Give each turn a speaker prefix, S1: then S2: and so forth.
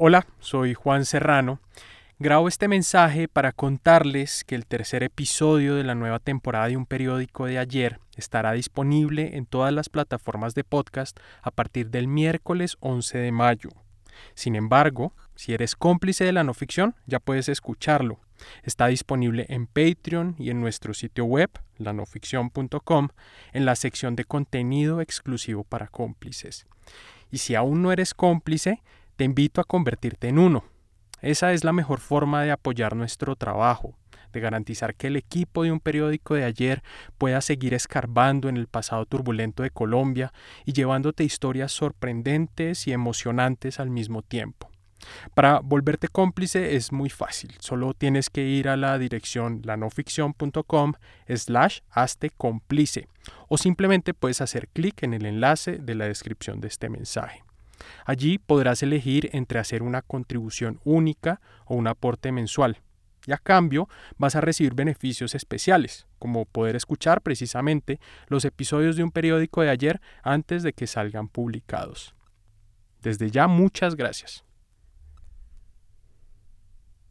S1: Hola, soy Juan Serrano. Grabo este mensaje para contarles que el tercer episodio de la nueva temporada de un periódico de ayer estará disponible en todas las plataformas de podcast a partir del miércoles 11 de mayo. Sin embargo, si eres cómplice de la no ficción, ya puedes escucharlo. Está disponible en Patreon y en nuestro sitio web, lanoficción.com, en la sección de contenido exclusivo para cómplices. Y si aún no eres cómplice, te invito a convertirte en uno. Esa es la mejor forma de apoyar nuestro trabajo, de garantizar que el equipo de un periódico de ayer pueda seguir escarbando en el pasado turbulento de Colombia y llevándote historias sorprendentes y emocionantes al mismo tiempo. Para volverte cómplice es muy fácil, solo tienes que ir a la dirección lanoficción.com slash hazte cómplice o simplemente puedes hacer clic en el enlace de la descripción de este mensaje. Allí podrás elegir entre hacer una contribución única o un aporte mensual. Y a cambio vas a recibir beneficios especiales, como poder escuchar precisamente los episodios de un periódico de ayer antes de que salgan publicados. Desde ya muchas gracias.